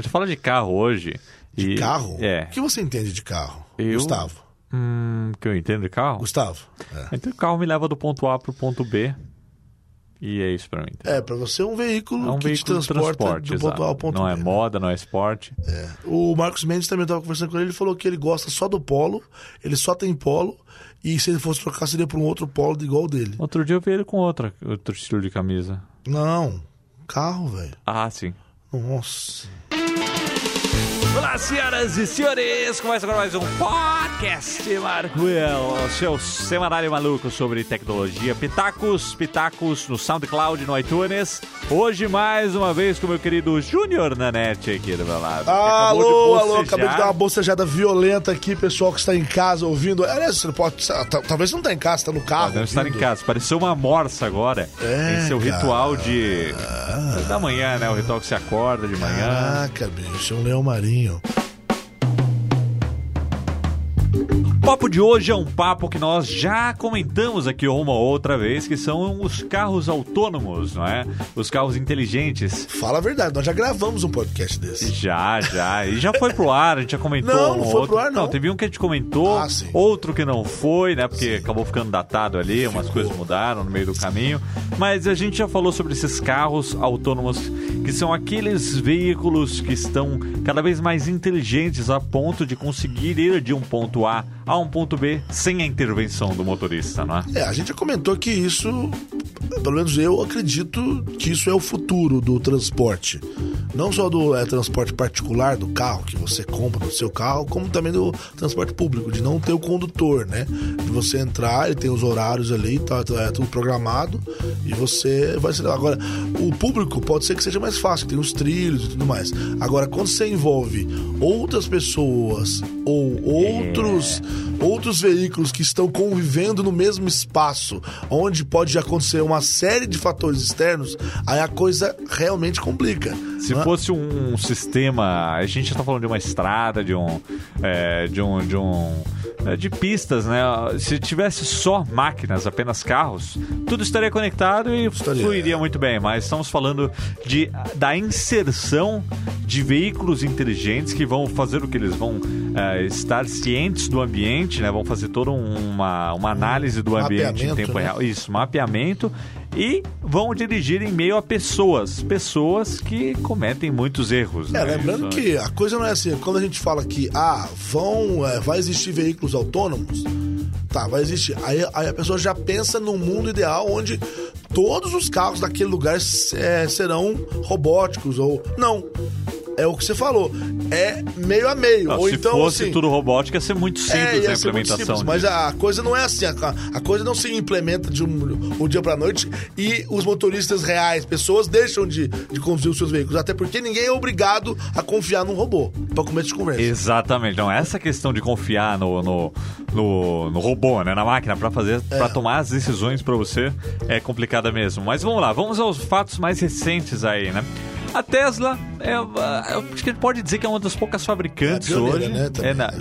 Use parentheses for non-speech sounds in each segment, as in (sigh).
A gente fala de carro hoje. De e- carro? É. O que você entende de carro? Eu- Gustavo. Hum, que eu entendo de carro? Gustavo. É. Então o carro me leva do ponto A pro ponto B. E é isso pra mim. É, pra você é um veículo É um que veículo te de transporta transporte, do ponto A ao ponto Não B. é moda, não é esporte. É. O Marcos Mendes também estava conversando com ele, ele falou que ele gosta só do polo, ele só tem polo, e se ele fosse trocar seria para um outro polo igual dele. Outro dia eu vi ele com outra, outro estilo de camisa. Não, carro, velho. Ah, sim. Nossa. Olá, senhoras e senhores! Começa agora mais um podcast Marcoel, o seu semanário maluco sobre tecnologia. Pitacos, pitacos no SoundCloud, no iTunes. Hoje, mais uma vez, com o meu querido Júnior Nanete aqui do meu lado. Alô, alô, acabei de dar uma bocejada violenta aqui, pessoal que está em casa ouvindo. Aliás, você pode. ta- Talvez não tá em casa, está no carro. Deve estar em casa. Pareceu uma morsa agora. É, Tem seu cara. ritual de. da manhã, né? O ritual que você acorda de manhã. Caraca, bicho, é um leão marinho. O papo de hoje é um papo que nós já comentamos aqui uma ou outra vez, que são os carros autônomos, não é? Os carros inteligentes. Fala a verdade, nós já gravamos um podcast desse. Já, já. E já foi pro ar, a gente já comentou. Não, um não foi outro. pro ar, não. teve um que a gente comentou, Ah, sim. outro que não foi, né? Porque acabou ficando datado ali, umas coisas mudaram no meio do caminho. Mas a gente já falou sobre esses carros autônomos, que são aqueles veículos que estão cada vez mais inteligentes a ponto de conseguir ir de um ponto A a um ponto B sem a intervenção do motorista, não é? É, a gente já comentou que isso, pelo menos eu acredito que isso é o futuro do transporte. Não só do é, transporte particular do carro que você compra no seu carro, como também do transporte público, de não ter o condutor, né? De você entrar, ele tem os horários ali, tá, tá- é tudo programado e você vai ser. Agora, o público pode ser que seja mais fácil, tem os trilhos e tudo mais. Agora, quando você envolve outras pessoas ou outros outros veículos que estão convivendo no mesmo espaço, onde pode acontecer uma série de fatores externos, aí a coisa realmente complica. Se não é? fosse um sistema, a gente está falando de uma estrada, de um, é, de um, de um, de pistas, né? Se tivesse só máquinas, apenas carros, tudo estaria conectado e Estaria, fluiria muito bem. Mas estamos falando de da inserção de veículos inteligentes que vão fazer o que eles vão é, estar cientes do ambiente, né? Vão fazer toda uma, uma análise do ambiente em tempo né? real. Isso, mapeamento. E vão dirigir em meio a pessoas. Pessoas que cometem muitos erros. É, né? lembrando Isso- que a coisa não é assim, quando a gente fala que ah, vão, é, vai existir veículos autônomos, tá, vai existir. Aí, aí a pessoa já pensa num mundo ideal onde todos os carros daquele lugar é, serão robóticos ou não. É o que você falou. É meio a meio. Ou se então fosse assim, tudo robótico, ia ser muito simples é, a implementação. simples, mas a coisa não é assim. A, a coisa não se implementa de um, um dia pra noite e os motoristas reais, pessoas, deixam de, de conduzir os seus veículos. Até porque ninguém é obrigado a confiar num robô pra começo de conversa. Exatamente. Não, essa questão de confiar no, no, no, no robô, né, na máquina, para fazer, É. para tomar as decisões para você é complicada mesmo. Mas vamos lá, vamos aos fatos mais recentes aí, né? A Tesla é, eu acho que a gente pode dizer que é uma das poucas fabricantes É pioneira, hoje. né, é, na-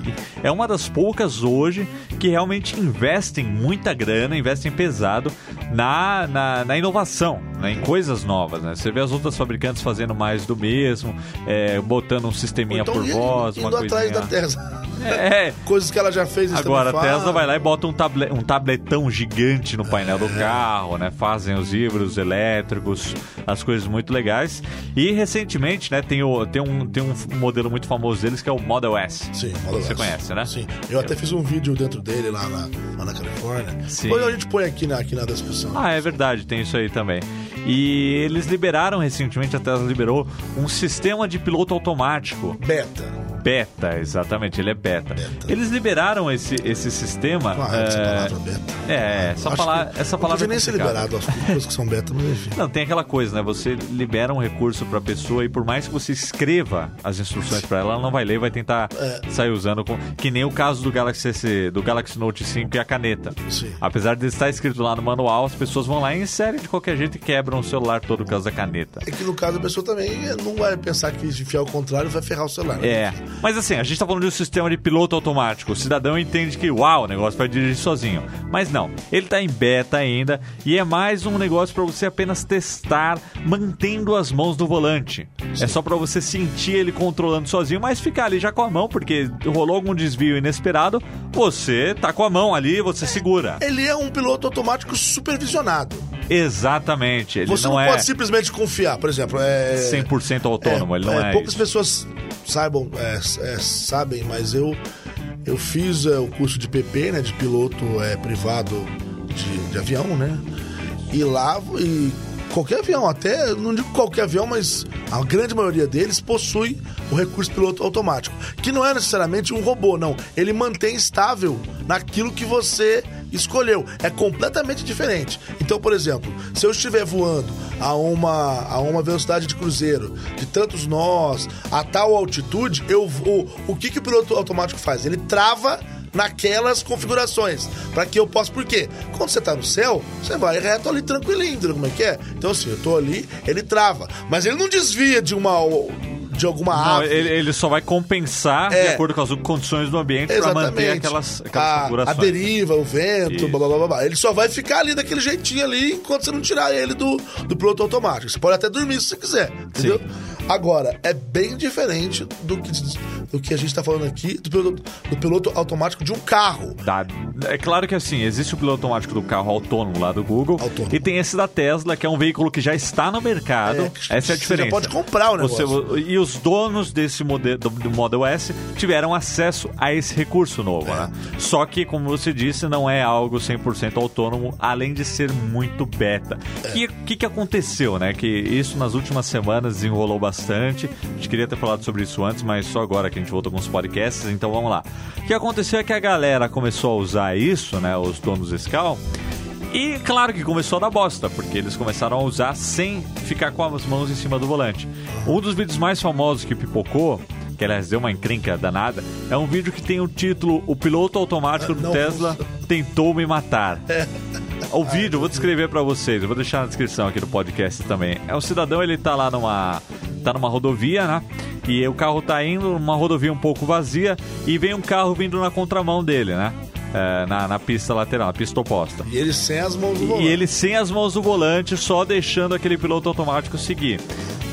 é uma das poucas hoje que realmente investem muita grana, investem pesado na, na, na inovação, né, em coisas novas. Né? Você vê as outras fabricantes fazendo mais do mesmo, é, botando um sisteminha Então, por indo- voz, indo uma atrás coisinha. da Tesla. É, (laughs) Coisas que ela já fez. Agora a Tesla vai lá e bota um, table- um tabletão gigante no painel do carro, né? Fazem os híbridos elétricos, as coisas muito legais. E recentemente, né, tem, o, tem, um, tem um modelo muito famoso deles que é o Model S. Sim, Model Você S. conhece, né? Sim. Eu até fiz um vídeo dentro dele lá na, lá na Califórnia. Sim. Depois a gente põe aqui na, aqui na descrição. Ah, é verdade, tem isso aí também. E eles liberaram recentemente, a Tesla liberou um sistema de piloto automático. Beta. Beta, exatamente, ele é beta. Beta. Eles liberaram esse, esse sistema. Ah, essa é, palavra beta. É, essa, Acho pala que essa não palavra podia é nem ser liberado as coisas que são beta, mas enfim. Não, tem aquela coisa, né? Você libera um recurso pra pessoa e por mais que você escreva as instruções pra ela, ela não vai ler e vai tentar É. sair usando. Com... Que nem o caso do Galaxy S, do Galaxy Note 5 e a caneta. Sim. Apesar de estar escrito lá no manual, as pessoas vão lá e inserem de qualquer jeito e quebram o celular todo por causa da caneta. É que no caso a pessoa também não vai pensar que se enfiar ao contrário vai ferrar o celular. É, Mas assim, a gente tá falando de um sistema de piloto automático. O cidadão entende que, uau, o negócio vai dirigir sozinho. Mas não, ele tá em beta ainda e é mais um negócio para você apenas testar mantendo as mãos no volante. Sim. É só para você sentir ele controlando sozinho, mas ficar ali já com a mão, porque rolou algum desvio inesperado, você tá com a mão ali, você segura. Ele é um piloto automático supervisionado. Exatamente. Ele você não, não é pode simplesmente confiar, por exemplo. É... 100% autônomo, é, ele não é. é poucas isso. pessoas saibam, é, é, sabem, mas eu, eu fiz é, o curso de PP, né, de piloto é, privado de, de avião, né? E lá, e qualquer avião, até, não digo qualquer avião, mas a grande maioria deles possui o recurso piloto automático, que não é necessariamente um robô, não. Ele mantém estável naquilo que você escolheu. É completamente diferente. Então, por exemplo, se eu estiver voando a uma, a uma velocidade de cruzeiro de tantos nós, a tal altitude, eu vou. O que, que o piloto automático faz? Ele trava naquelas configurações. para que eu possa. Por quê? Quando você tá no céu, você vai reto ali tranquilinho, como é que é? Então, assim, eu tô ali, ele trava. Mas ele não desvia de uma de alguma não, ave. Ele, ele, só vai compensar é. de acordo com as condições do ambiente para manter aquelas, aquelas a. A deriva, o vento, blá, blá, blá, blá. Ele só vai ficar ali daquele jeitinho ali enquanto você não tirar ele do, do piloto automático. Você pode até dormir se você quiser, entendeu? Sim. Agora, é bem diferente do que, do que a gente está falando aqui do piloto, do piloto automático de um carro. Dá. É claro que assim, existe o piloto automático do carro autônomo lá do Google. Autônomo. E tem esse da Tesla, que é um veículo que já está no mercado. É, Essa é a diferença. Você já pode comprar o negócio. Você, e os donos desse modelo, do, do Model S tiveram acesso a esse recurso novo, é. né? Só que, como você disse, não é algo 100% autônomo, além de ser muito beta. O é. que, que, que aconteceu, né? Que isso nas últimas semanas desenrolou bastante bastante. A gente queria ter falado sobre isso antes, mas só agora que a gente voltou com os podcasts, então vamos lá. O que aconteceu é que a galera começou a usar isso, né, os donos carro, e claro que começou a dar bosta, porque eles começaram a usar sem ficar com as mãos em cima do volante. Um dos vídeos mais famosos que pipocou que aliás deu uma encrenca danada, é um vídeo que tem o título O piloto automático do Tesla tentou me matar. É. O vídeo, vou descrever para vocês, eu vou deixar na descrição aqui do podcast também. É um cidadão, ele tá lá numa tá numa rodovia, né? E o carro tá indo numa rodovia um pouco vazia e vem um carro vindo na contramão dele, né? É, na, na, pista lateral, na pista oposta. E ele sem as mãos do volante. E ele sem as mãos do volante, só deixando aquele piloto automático seguir.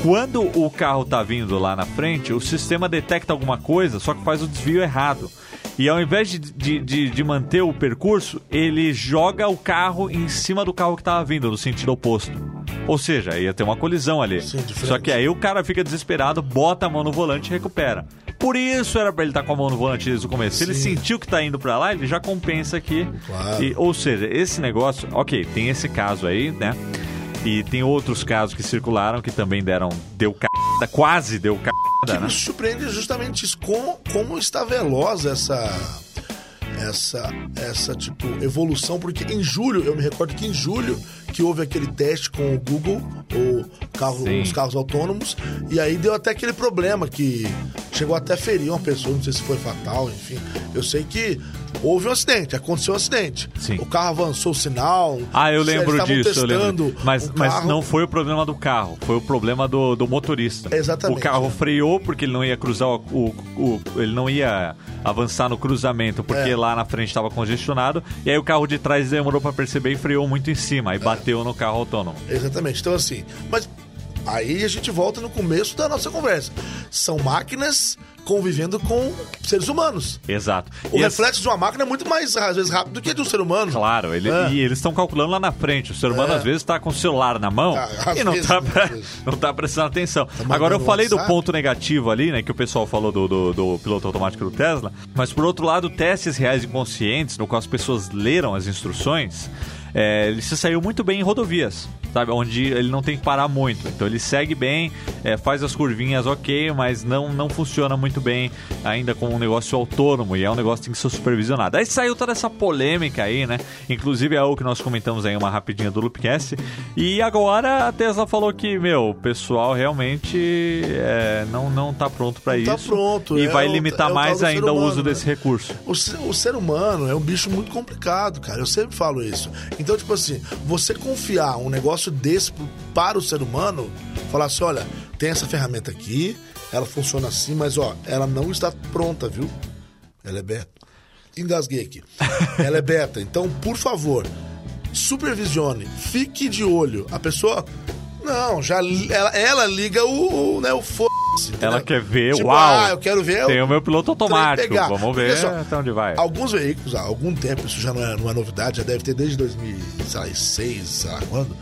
Quando o carro tá vindo lá na frente, o sistema detecta alguma coisa, só que faz o desvio errado. E ao invés de, de, de, de manter o percurso, ele joga o carro em cima do carro que estava vindo, no sentido oposto. Ou seja, ia ter uma colisão ali. Sim, Só que aí o cara fica desesperado, bota a mão no volante e recupera. Por isso era para ele estar tá com a mão no volante desde o começo. Se ele sentiu que tá indo para lá, ele já compensa aqui. Claro. E, ou seja, esse negócio, ok, tem esse caso aí, né? E tem outros casos que circularam que também deram, deu c... quase deu c... Que né? me surpreende justamente isso, como, como está veloz essa essa essa tipo evolução, porque em julho, eu me recordo que em julho que houve aquele teste com o Google, o carro, os carros autônomos, e aí deu até aquele problema que chegou até a ferir uma pessoa, não sei se foi fatal, enfim. Eu sei que houve um acidente, aconteceu um acidente. Sim. O carro avançou o sinal. Ah, eu lembro disso, eu lembro. Mas, mas não foi o problema do carro, foi o problema do, do motorista. Exatamente. O carro freou porque ele não ia cruzar o, o, o ele não ia avançar no cruzamento porque é. lá na frente estava congestionado e aí o carro de trás demorou para perceber e freou muito em cima e é. bateu no carro autônomo. Exatamente. Então assim, mas aí a gente volta no começo da nossa conversa. São máquinas convivendo com seres humanos. Exato. O e reflexo as... de uma máquina é muito mais, às vezes, rápido do que de um ser humano. Claro, ele, é. e eles estão calculando lá na frente. O ser humano, é. às vezes, está com o celular na mão tá, e não está (laughs) não tá prestando atenção. Tá Agora, eu falei do ponto negativo ali, né, que o pessoal falou do, do, do, piloto automático do Tesla, mas, por outro lado, testes reais e conscientes, no qual as pessoas leram as instruções, é, ele se saiu muito bem em rodovias sabe? Onde ele não tem que parar muito. Então ele segue bem, é, faz as curvinhas ok, mas não, não funciona muito bem ainda com um negócio autônomo e é um negócio que tem que ser supervisionado. Aí saiu toda essa polêmica aí, né? Inclusive é o que nós comentamos aí uma rapidinha do Loopcast. E agora a Tesla falou que, meu, o pessoal realmente é, não, não tá pronto para isso. Tá pronto. E é vai limitar é mais ainda humano, o uso né? desse recurso. O, o ser humano é um bicho muito complicado, cara. Eu sempre falo isso. Então, tipo assim, você confiar um negócio negócio desse para o ser humano, falar assim: olha, tem essa ferramenta aqui, ela funciona assim, mas ó, ela não está pronta, viu? Ela é beta. Engasguei aqui. (laughs) ela é beta, então, por favor, supervisione, fique de olho. A pessoa. Não, já ela, ela liga o, o, né, o foda-se. entendeu? Ela quer ver, Tipo, uau! Ah, eu quero ver. Tem o meu piloto automático. Vamos Porque ver só, até onde vai. Alguns veículos, há algum tempo, isso já não é, não é novidade, já deve ter desde 2006, sei lá quando.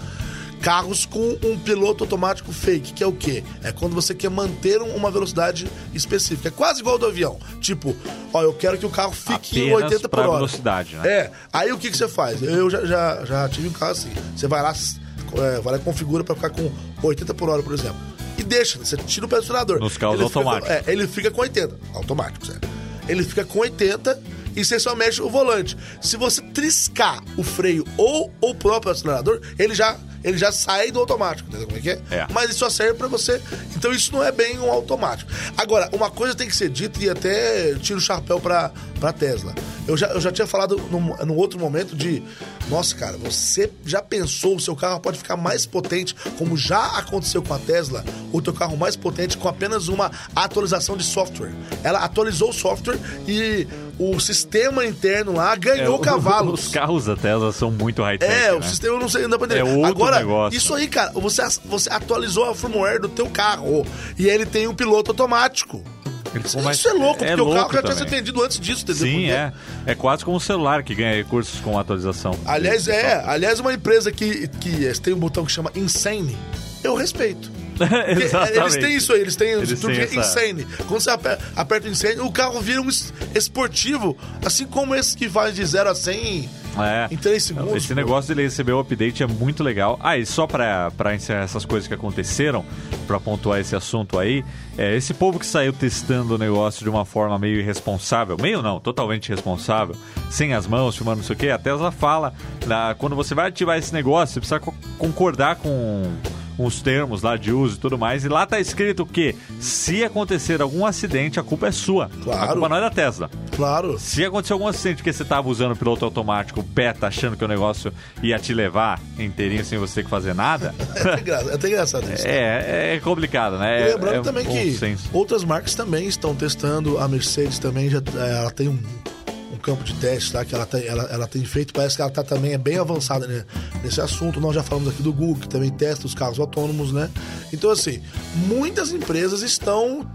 Carros com um piloto automático fake, que é o quê? É quando você quer manter um- uma velocidade específica. É quase igual ao do avião. Tipo, ó, eu quero que o carro fique em Apenas 80 por hora. velocidade, né? É. Aí o que, que você faz? Eu já, já, já tive um carro assim. Você vai lá, é, vai lá e configura pra ficar com 80 por hora, por exemplo. E deixa, você tira o pé do acelerador. Nos carros Ele fica com- automáticos. é, ele fica com 80. Automático, certo? Ele fica com 80 e você só mexe o volante. Se você triscar o freio ou o próprio acelerador, ele já, ele já sai do automático. Entendeu como é que é? É. Mas isso só serve pra você. Então isso não é bem um automático. Agora, uma coisa tem que ser dita e até tiro o chapéu pra, pra Tesla. Eu já, eu já tinha falado num, num outro momento de. Nossa, cara, você já pensou o seu carro pode ficar mais potente, como já aconteceu com a Tesla, o teu carro mais potente com apenas uma atualização de software. Ela atualizou o software e o sistema interno lá ganhou É, o- cavalos. (laughs) Os carros da Tesla são muito high-tech. É, o né? sistema eu não sei, não dá pra entender. É outro Agora, negócio. isso aí, cara, você, você atualizou a firmware do teu carro e ele tem um piloto automático. Mais- isso é louco, é porque o carro louco já tinha sido vendido antes disso, entendeu? Sim, é. É quase como um celular que ganha recursos com atualização. Aliás, é. Aliás, uma empresa que, que tem um botão que chama Insane, eu respeito. (laughs) Exatamente. Eles têm isso aí, eles têm Eles têm é essa- Insane. Quando você aper- aperta o Insane, o carro vira um es- esportivo, assim como esse que vai de 0 a 100 É. em 3 segundos. Esse pô. negócio dele receber o update é muito legal. Ah, e só pra, pra encerrar essas coisas que aconteceram, pra pontuar esse assunto aí, é, esse povo que saiu testando o negócio de uma forma meio irresponsável, meio não, totalmente irresponsável, sem as mãos, filmando não sei o que, a Tesla fala, na- quando você vai ativar esse negócio, você precisa co- concordar com os termos lá de uso e tudo mais, e lá tá escrito que se acontecer algum acidente, a culpa é sua. A Claro. culpa não é da Tesla. Claro. Se acontecer algum acidente que você tava usando o piloto automático beta, achando que o negócio ia te levar inteirinho sem você que fazer nada, (laughs) É até, é até engraçado isso. é, é complicado, né? E É- lembrando é também bom que senso. outras marcas também estão testando. A Mercedes também já é, ela tem um, um campo de teste lá que ela tem, ela, ela tem feito. Parece que ela tá também é bem avançada né, nesse assunto. Nós já falamos aqui do Google, que também testa os carros autônomos, né? Então, assim, muitas empresas estão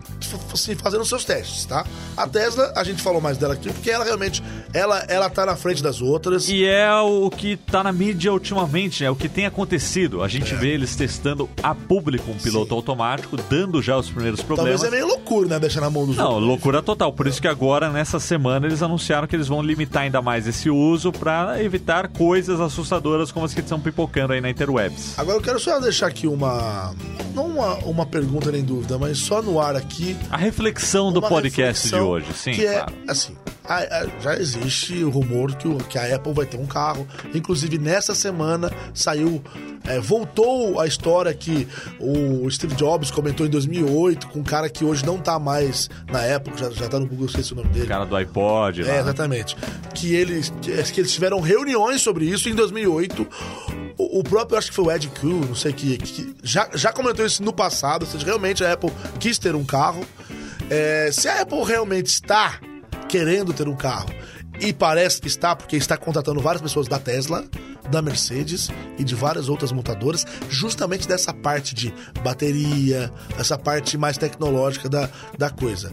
assim, fazendo seus testes, tá? A Tesla, a gente falou mais dela aqui, porque ela realmente ela, ela tá na frente das outras. E é o que tá na mídia ultimamente, né? O que tem acontecido. A gente vê eles testando a público um piloto É. Sim. automático, dando já os primeiros Talvez problemas. é meio loucura, né? Deixar na mão dos Não, outros. loucura total. Por isso que agora, nessa semana, eles anunciaram que eles vão limitar ainda mais esse uso pra evitar coisas assustadoras como as que estão pipocando aí na interwebs. Agora eu quero só deixar aqui uma. Não uma, uma pergunta nem dúvida, mas só no ar aqui. A reflexão do podcast de reflexão hoje, sim, Que claro. é assim. A- a- já existe o rumor que, o- que a Apple vai ter um carro. Inclusive, nessa semana saiu. é, voltou a história que o Steve Jobs comentou em 2008 com um cara que hoje não tá mais na Apple, já, já tá no Google, esqueci o nome dele. O cara do iPod. É, né? exatamente. Que eles, que, que eles tiveram reuniões sobre isso em 2008. O, o próprio, acho que foi o Ed Crew, não sei que, que já, já comentou isso no passado. Ou seja, realmente a Apple quis ter um carro. É, se a Apple realmente está querendo ter um carro, e parece que está, porque está contratando várias pessoas da Tesla, da Mercedes e de várias outras montadoras, justamente dessa parte de bateria, essa parte mais tecnológica da, da coisa.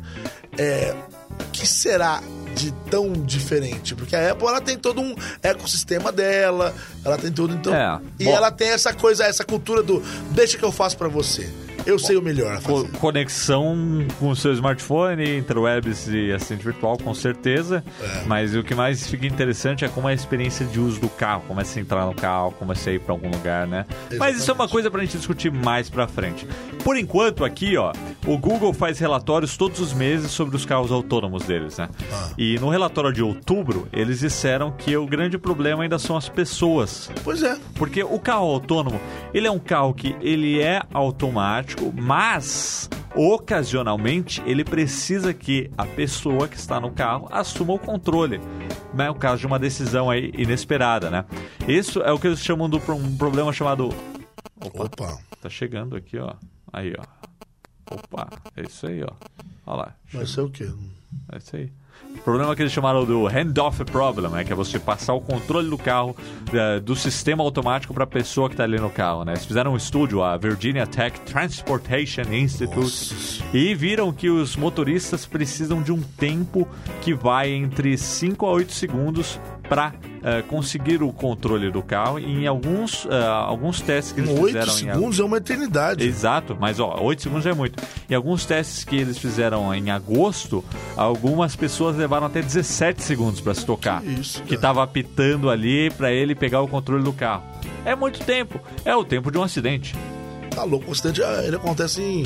É, o que será de tão diferente? Porque a Apple ela tem todo um ecossistema dela, ela tem tudo então. É, e bom. ela tem essa coisa, essa cultura do deixa que eu faço pra você. Eu sei o melhor a Co- conexão com o seu smartphone, interwebs e assistente virtual, com certeza. É. Mas o que mais fica interessante é como é a experiência de uso do carro, como é entrar no carro, como é ir pra algum lugar, né? Mas isso é uma Exatamente. coisa pra gente discutir mais pra frente. Por enquanto, aqui, ó, o Google faz relatórios todos os meses sobre os carros autônomos deles, né? Ah. E no relatório de outubro, eles disseram que o grande problema ainda são as pessoas. Pois é. Porque o carro autônomo, ele é um carro que ele é automático, mas ocasionalmente ele precisa que a pessoa que está no carro assuma o controle. É o caso de uma decisão aí inesperada, né? Isso é o que eles chamam de um problema chamado Opa. tá chegando aqui, ó. Aí, ó. Opa, é isso aí, ó. Olha lá. Vai ser o quê? É isso aí. O problema que eles chamaram do handoff problem, né? Que é você passar o controle do carro eh, do sistema automático para a pessoa que está ali no carro, né? Eles fizeram um estúdio, a Virginia Tech Transportation Institute, Nossa. e viram que os motoristas precisam de um tempo que vai entre 5 a 8 segundos para conseguir o controle do carro. E em alguns, eh, alguns testes que eles Oito fizeram... em segundos é uma eternidade. Exato, mas ó, 8 segundos é muito. Em alguns testes que eles fizeram em agosto, algumas pessoas levaram até 17 segundos para se tocar. Que isso, que cara. tava apitando ali para ele pegar o controle do carro. É muito tempo. É o tempo de um acidente. Tá louco, o acidente ah, ele acontece em.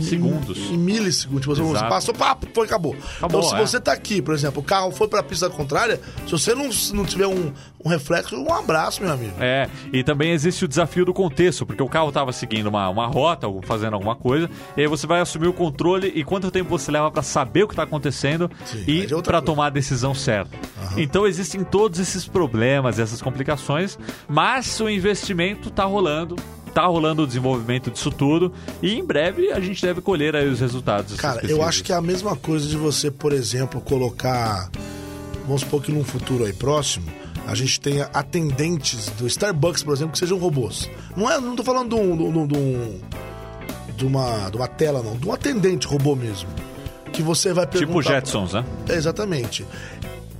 Segundos. Em, milissegundos. Tipo, você passou, pá, foi, acabou. Acabou, então, se é. você tá aqui, por exemplo, o carro foi pra pista contrária, se você não, não tiver um, um reflexo, um abraço, meu amigo. É, e também existe o desafio do contexto, porque o carro estava seguindo uma, uma rota, ou fazendo alguma coisa, e aí você vai assumir o controle e quanto tempo você leva para saber o que está acontecendo Sim, e é para coisa. tomar a decisão certa. Então existem todos esses problemas, essas complicações, mas o investimento está rolando. Tá rolando o desenvolvimento disso tudo e em breve a gente deve colher aí os resultados. Cara, eu acho que é a mesma coisa de você, por exemplo, colocar. Vamos supor que num futuro aí próximo, a gente tenha atendentes do Starbucks, por exemplo, que sejam robôs. Não é, não tô falando de um. De, um- de, um- de uma, de uma tela, não. De um atendente robô mesmo. Que você vai perguntar. Tipo Jetsons, né? É, exatamente.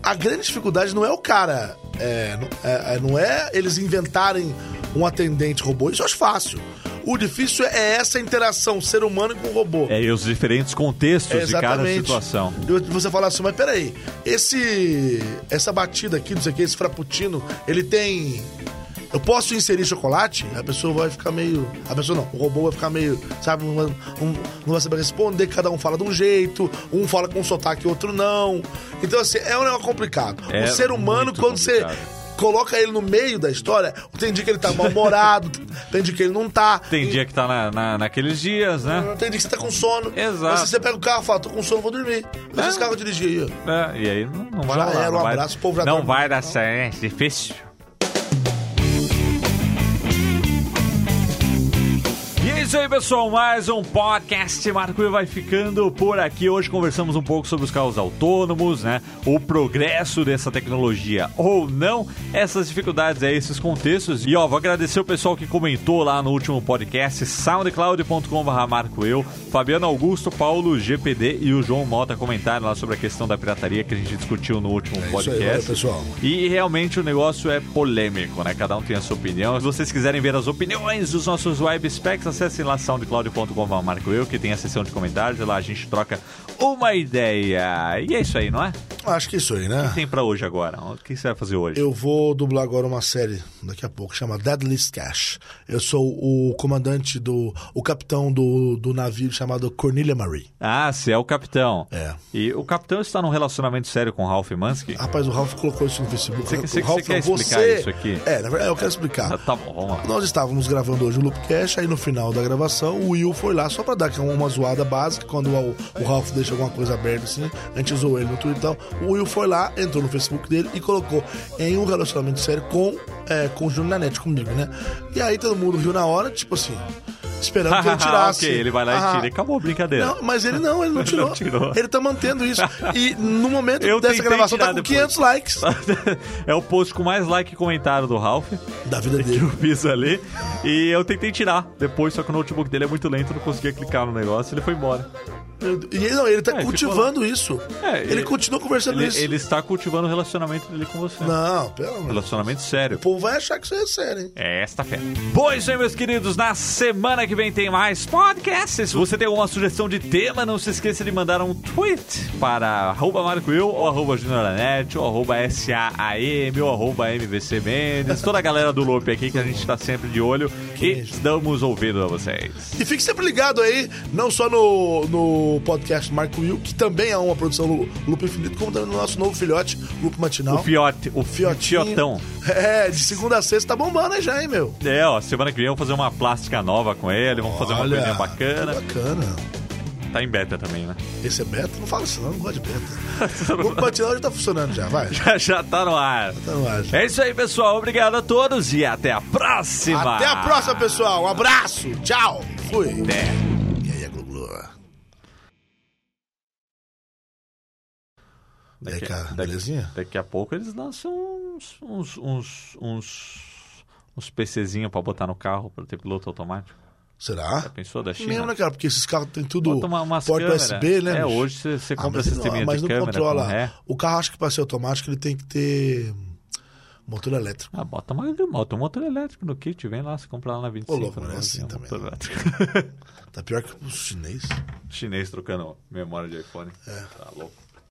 A grande dificuldade não é o cara. é, é, é- não é eles inventarem um atendente robô. Isso eu acho fácil. O difícil é essa interação ser humano com robô. É, e os diferentes contextos É, de cada situação. Você fala assim, mas peraí, esse. Essa batida aqui, não sei o que, esse frappuccino, ele tem. Eu posso inserir chocolate? A pessoa vai ficar meio. A pessoa não, o robô vai ficar meio. Sabe, não vai, não- vai saber responder, cada um fala de um jeito, um fala com um sotaque, outro não. Então, assim, é um negócio complicado. É o ser humano, quando você complicado. Coloca ele no meio da história, tem dia que ele tá mal-humorado, (laughs) tem dia que ele não tá. Tem dia que tá na, na- naqueles dias, né? Tem dia que você tá com sono. Exato. Mas se você pega o carro e fala, tô com sono, vou dormir. Mas É. esse carro eu dirigi aí. É, e aí não, não vai Já rolar, era, um vai- abraço, o povo já Não vai dar certo, é difícil. Isso aí, pessoal. Mais um podcast. Marco vai ficando por aqui. Hoje conversamos um pouco sobre os carros autônomos, né? O progresso dessa tecnologia ou não, essas dificuldades aí, esses contextos. E ó, vou agradecer o pessoal que comentou lá no último podcast, soundcloud.com.br Marco Eu, Fabiano Augusto, Paulo GPD e o João Mota comentaram lá sobre a questão da pirataria que a gente discutiu no último É isso aí, podcast. valeu, pessoal. E realmente o negócio é polêmico, né? Cada um tem a sua opinião. Se vocês quiserem ver as opiniões dos nossos web specs, acessem lá soundcloud.com.br Marco Eu, que tem a seção de comentários. Lá a gente troca uma ideia. E é isso aí, não é? Acho que é isso aí, né? O que tem pra hoje agora? O que você vai fazer hoje? Eu vou dublar agora uma série daqui a pouco, chama Deadliest Cash. Eu sou o comandante do. o capitão do, do navio chamado Cornelia Marie. Ah, você é o capitão. É. E o capitão está num relacionamento sério com o Ralph Mansky? Rapaz, o Ralph colocou isso no Facebook. Você- O você- Ralph, você quer não, explicar você- isso aqui? É, na verdade, eu quero explicar. Ah, tá bom, vamos lá. Nós estávamos gravando hoje o Loopcast, aí no final da gravação o Will foi lá só pra dar uma, uma zoada básica, quando o, o Ralph deixa alguma coisa aberta assim, a gente zoou ele no Twitter e tal. O Will foi lá, entrou no Facebook dele e colocou em um relacionamento sério com, é, com o Júnior Nanete, comigo, né? E aí todo mundo viu na hora, tipo assim, esperando que eu (laughs) tirasse. ok, ele vai lá Ah, e tira. E acabou a brincadeira. Não, mas ele não, ele não (laughs) tirou. Não tirou. Ele tá mantendo isso. E no momento Eu dessa gravação tá com depois. 500 likes (laughs) é o post com mais like e comentário do Ralph. da vida que dele. eu fiz ali. E eu tentei tirar depois, só que o notebook dele é muito lento, eu não conseguia clicar no negócio, ele foi embora. E ele, não, ele tá É, cultivando isso. É, ele, ele- continua conversando Ele, isso. ele está cultivando o relacionamento dele com você. Não, pelo amor. Relacionamento sério. O povo vai achar que isso é sério, hein? É esta fé. Bom, é meus queridos. Na semana que vem tem mais podcasts. Se você tem alguma sugestão de tema, não se esqueça de mandar um tweet para arroba Marco Eu, ou arroba Junior Lanete, ou arroba SAAM, ou arroba MVC Mendes. Toda a galera do Loop aqui que a gente está sempre de olho. E estamos ouvindo a vocês. E fique sempre ligado aí, não só no, no podcast Marco Will, que também é uma produção Lu- Loop Infinito, como também no nosso novo filhote, Loop Matinal. O Fiote, o Fiotinho. Fiotão. É, de segunda a sexta tá bombando aí já, hein, meu? É, ó, semana que vem vamos fazer uma plástica nova com ele, vamos fazer uma Olha, coisinha bacana. que Bacana. Tá em beta também, né? Esse é beta? Não fala isso não, não gosto de beta. (laughs) o Loop Matinal já tá funcionando já, vai. Já, já tá no ar. Tá no ar já. É isso aí, pessoal. Obrigado a todos e até a próxima. Até a próxima, pessoal. Um abraço. Tchau. Fui. Até. E aí, Glu Glu. Daqui, daqui- belezinha? daqui a pouco eles lançam uns, uns, uns, uns, uns PCzinhos pra botar no carro pra ter piloto automático. Será? Já pensou da China? Mesmo, né, cara? Porque esses carros tem tudo Bota uma, umas porta. USB, né? É, hoje você, você Ah, compra mas não- sisteminha mas de não câmera controla. com ré. O carro, acho que para ser automático, ele tem que ter motor elétrico. Ah, bota, uma, bota um motor elétrico no kit, vem lá, você compra lá na 25. Ô, louco, não é né, assim um também, motor não. elétrico. Tá pior que o chinês. Chinês trocando memória de iPhone. É. Tá louco.